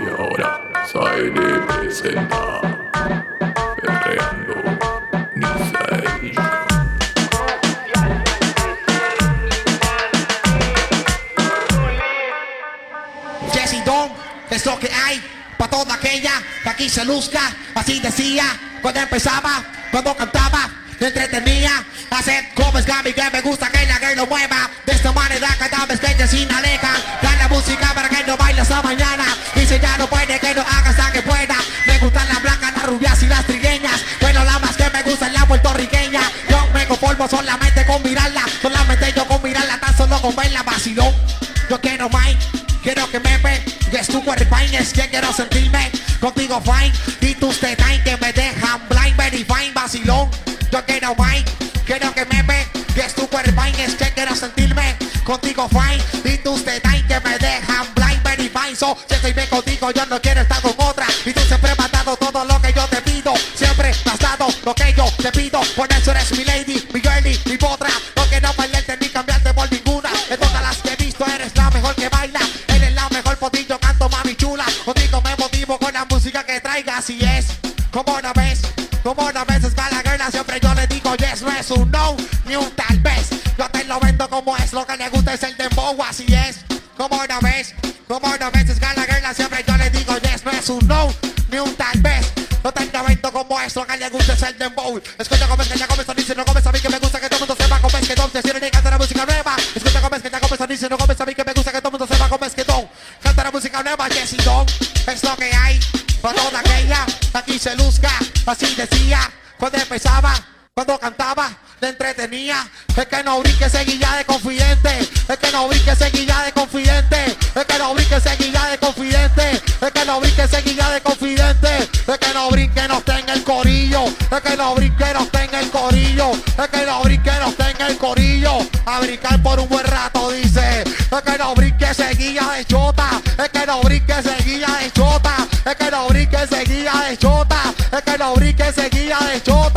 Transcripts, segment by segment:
Y ahora Saile presenta Perreando. Jesse Don es lo que hay para toda aquella que aquí se luzca. Así decía cuando empezaba, cuando cantaba, me entretenía. Hacer como es Gaby que me gusta que la que lo mueva. De esta manera cada vez que ella sin aleja. Da la música para que no baile hasta mañana. Y si ya no puede que no haga hasta que pueda. Me gustan las blancas, las rubias y las trigueñas. Pero la más que me gusta es la puertorriqueña. Yo me conformo solamente con mirarla. Solamente yo con mirarla, tan solo con verla vacilón. Yo quiero más, quiero que me ve. Y es tu cuerpo es que quiero sentirme contigo fine. Y tus detalles que Yo quiero más, quiero que me ve. Y es tu cuerpo es que quiero sentirme contigo fine. Y tus detalles que me dejan blind, very fine. So, si estoy bien contigo, yo no quiero estar con otra. Y tú siempre me has dado todo lo que yo te pido. Siempre me has dado lo que yo te pido. Por eso eres mi lady, mi girlie, mi potra. No quiero perderte ni cambiarte por ninguna. De todas las que he visto, eres la mejor que baila. Eres la mejor potillo, canto mami chula. Contigo me motivo con la música que traiga. Así es, como una vez, como una vez es la girl. Siempre yo yes, no es un no, ni un tal vez. Yo te lo vendo como es, lo que le gusta es el dembow. Así es, como una vez, como una vez es la girl. Siempre yo le digo yes, no es un no, ni un tal vez. No te lo vendo como es, lo que le gusta es el dembow. Escucha cómo es que ya comes, no comes a mí que me gusta que todo el mundo sepa cómo es que don te sirve y canta la música nueva. Escucha cómo es que ya comes, no comes a mí que me gusta que todo el mundo sepa cómo es que don canta la música nueva. Jesse Don es lo que hay para toda aquella aquí se luzca. Así decía cuando empezaba. Cuando cantaba, le entretenía. Es que no brinque seguilla de confidente. Es que no brinque seguilla de confidente. Es que no brinque seguilla de confidente. Es que no brinque seguilla de confidente. Es que no brinque no en el corillo. Es que no brinque no en el corillo. Es que no brinque no en el corillo. A brincar por un buen rato, dice. Es que no brinque seguilla de chota. Es que no brinque seguilla de chota. Es que no brinque seguilla de chota. Es que no brinque seguilla de chota.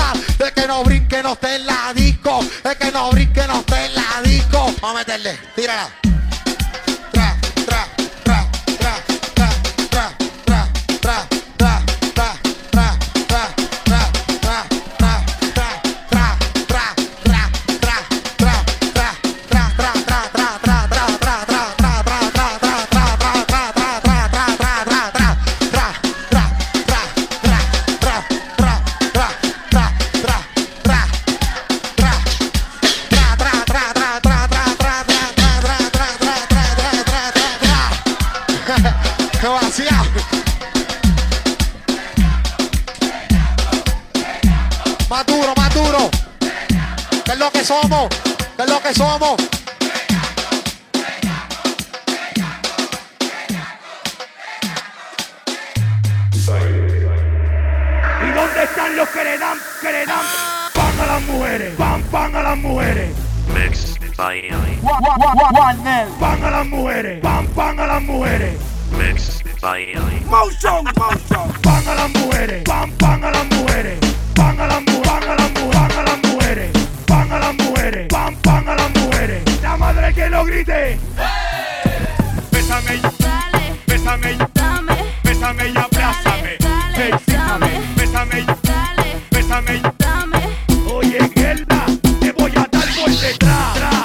Brinque no en la disco. Es que no brinque no en la disco. Vamos a meterle, tírala. Bésame, dale, bésame. dame. Oye, Gerda, te voy a dar por detrás.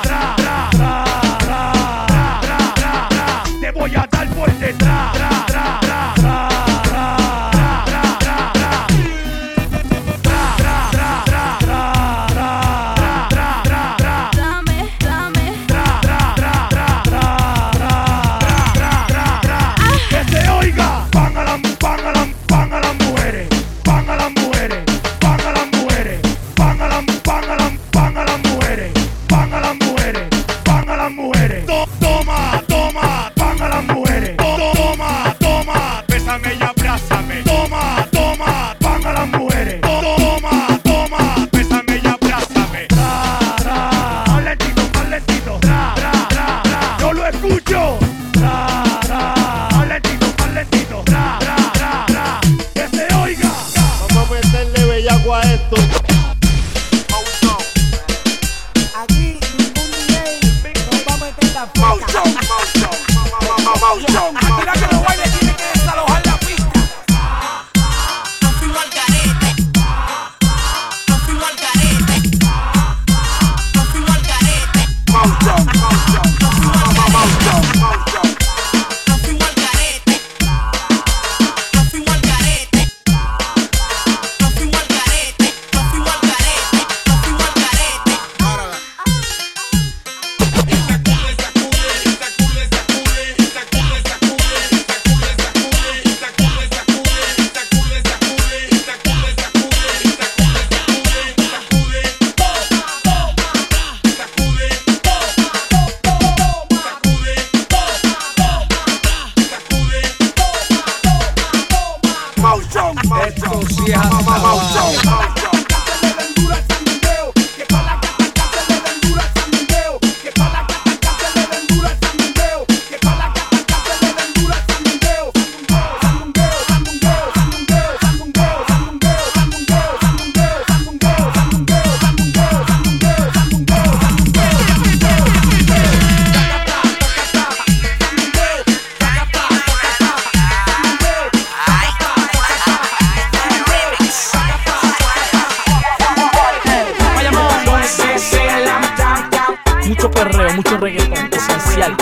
Mucho perreo, mucho reggaetón, esencial.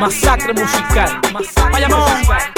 Masacre musical. Vayamos. Baila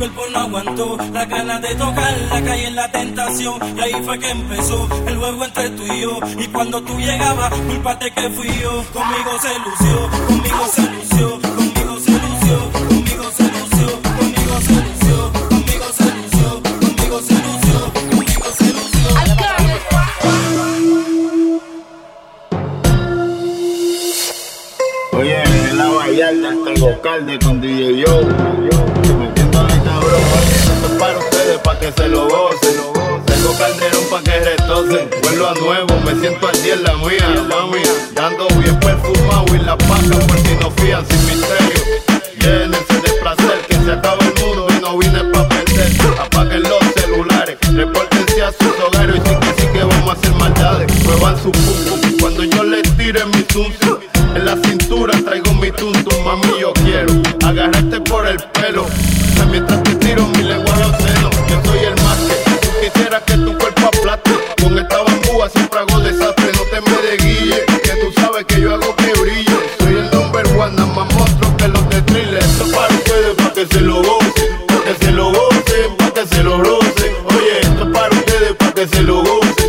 cuerpo no aguantó. La ganas de tocar la calle en la tentación. Y ahí fue que empezó el juego entre tú y yo. Y cuando tú llegabas culpate que fui yo. Conmigo se lució conmigo se lució conmigo se lució conmigo se lució conmigo se lució conmigo se lució conmigo se lució conmigo se lució. Oye, en la Vallarta hasta el Gocalde con DJ Yo. Se lo gocen. Tengo calderón pa' que retocen. Vuelvo a nuevo, me siento al día en la mía, mami. Dando bien perfumado y la paca por si no fían sin misterio. Llénense de placer, que se acaba el mundo y no vine pa' perder. Apaguen los celulares, repórtense a sus hogares y sí que sí que vamos a hacer maldades. Muevan su pum cuando yo les tire mi zum. En la cintura traigo mi tuntum, mami yo quiero agarrarte por el pelo. Mientras que se lo gocen,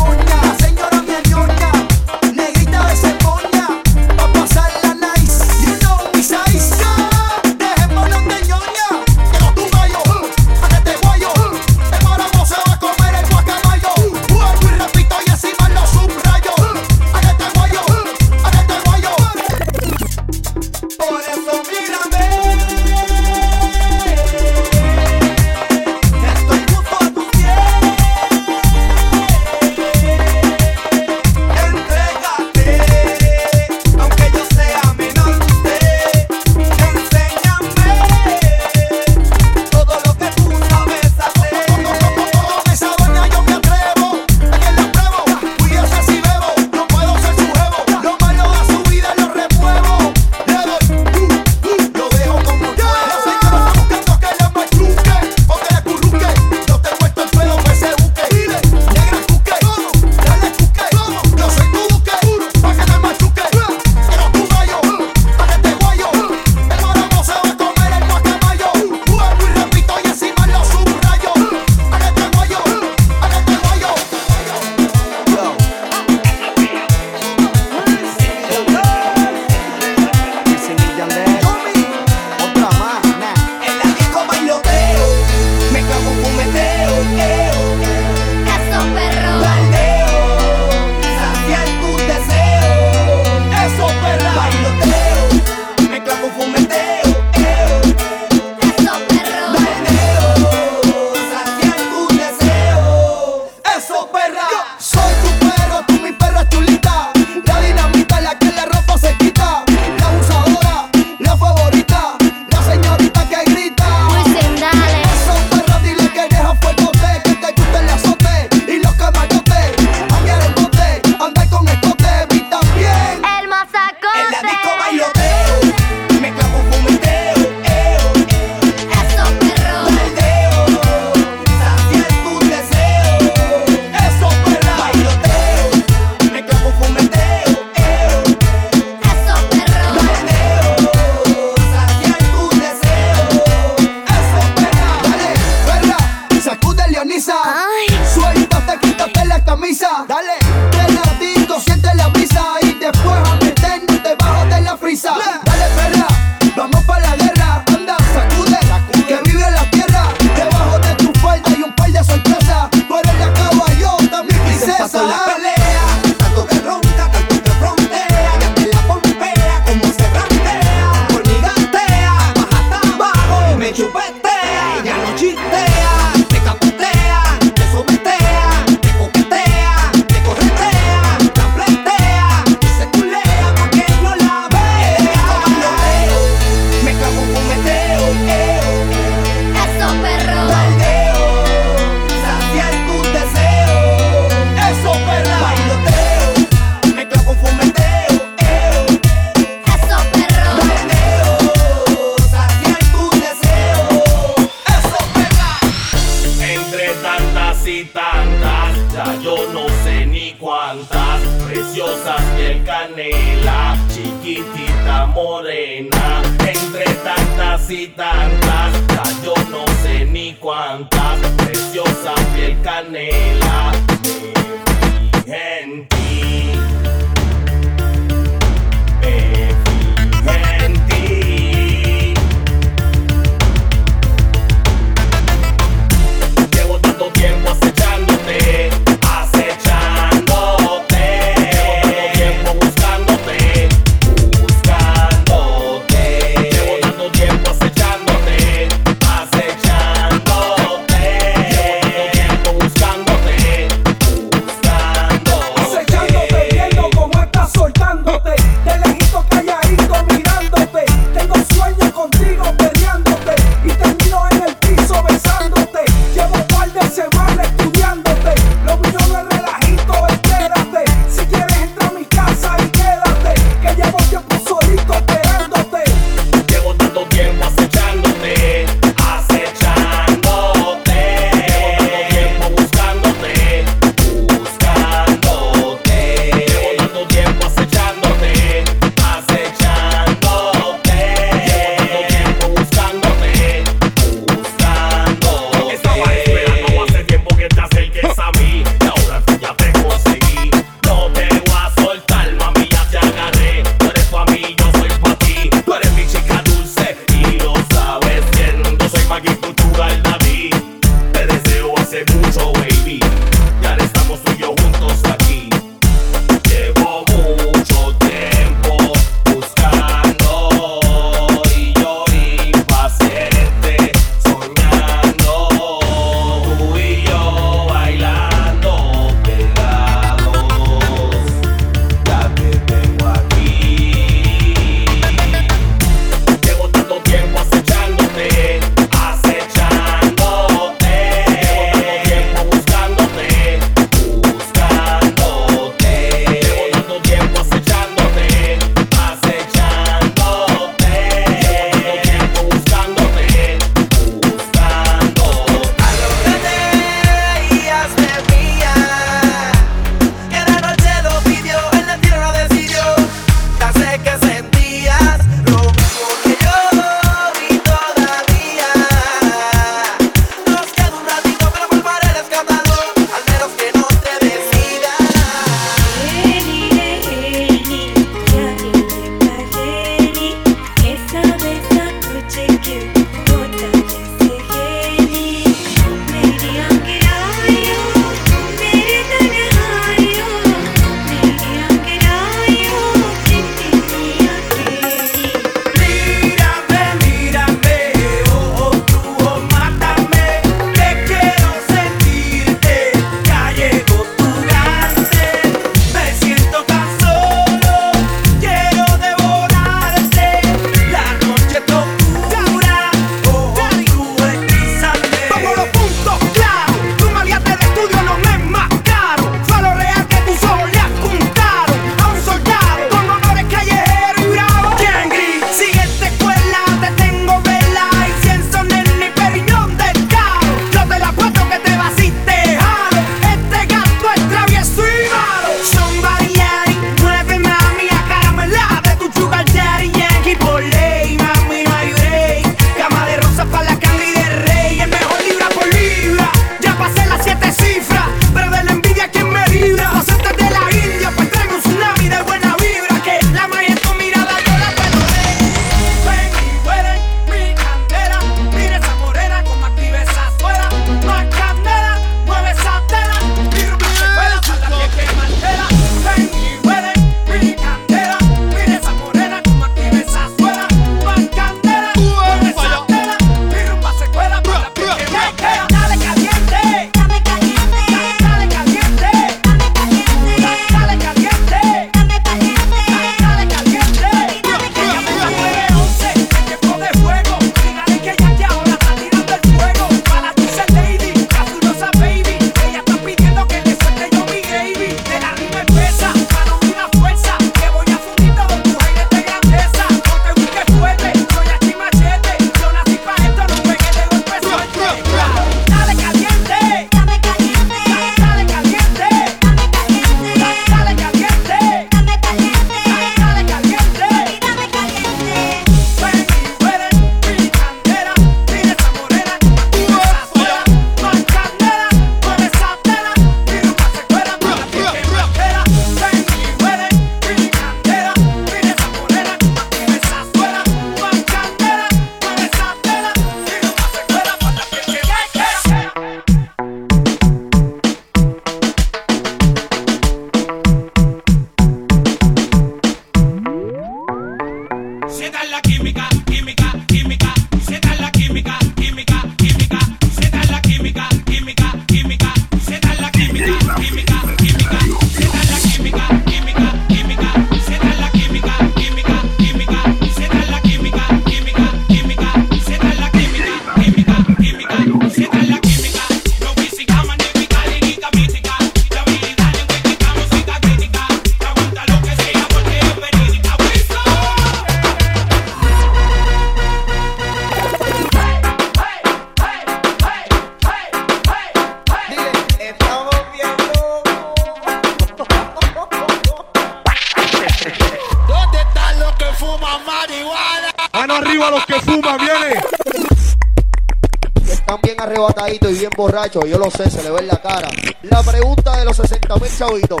borracho, yo lo sé, se le ve en la cara. La pregunta de los 60 mil chavitos.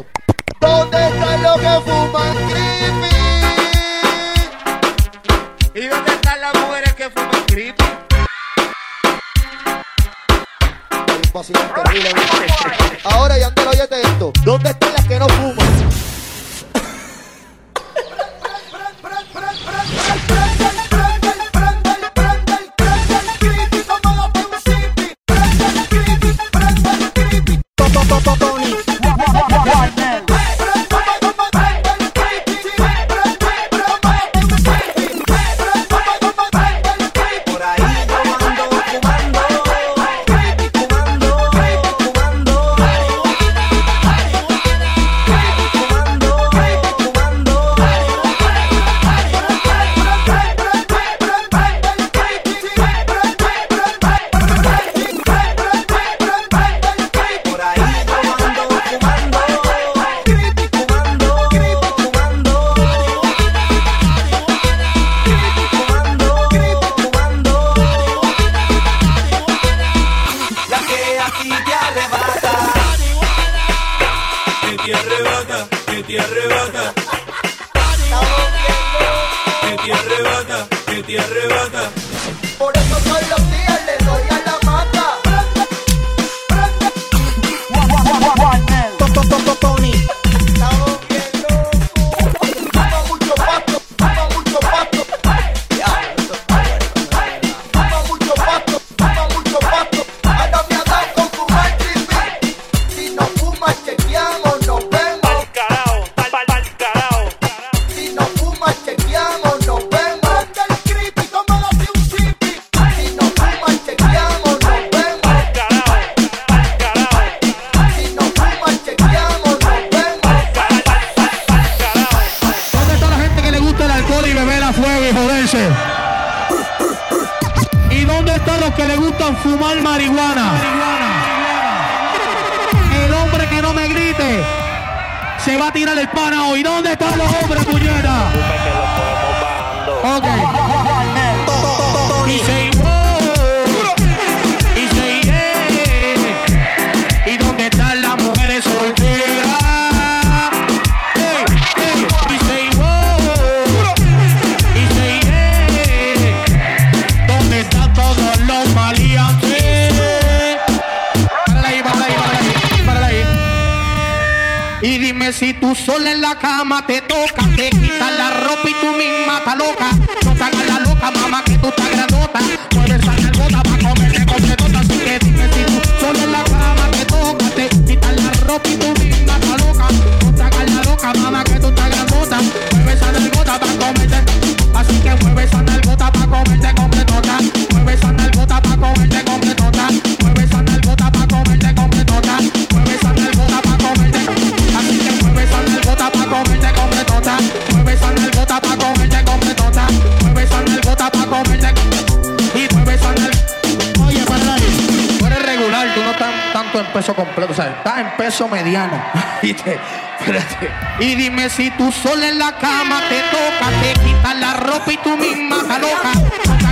peso mediano. Y dime si tú sola en la cama te toca, te quitas la ropa y tú misma la.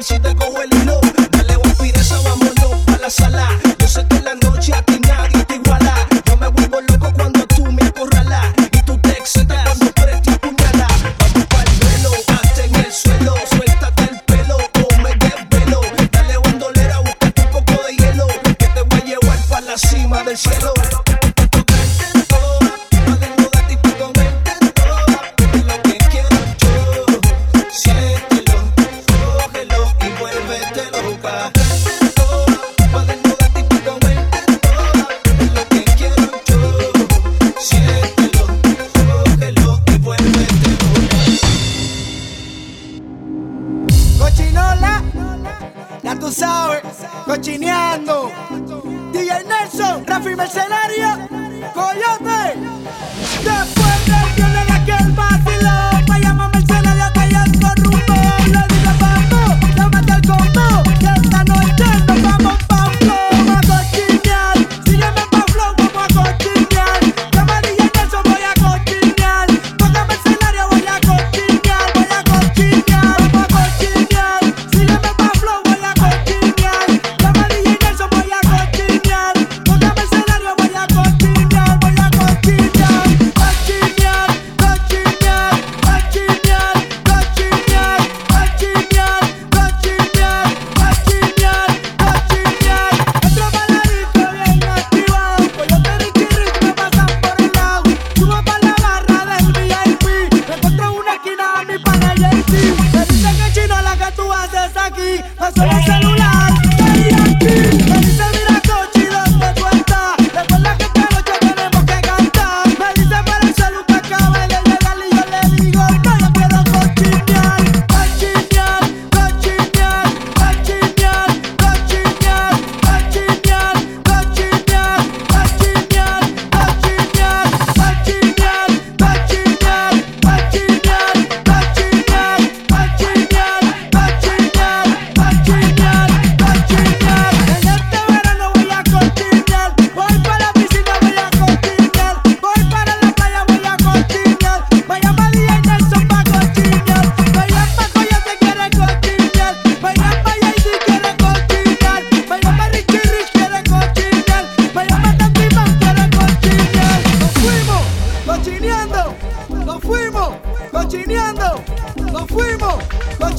Ubercito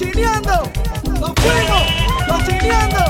chineando, los fuimos, los.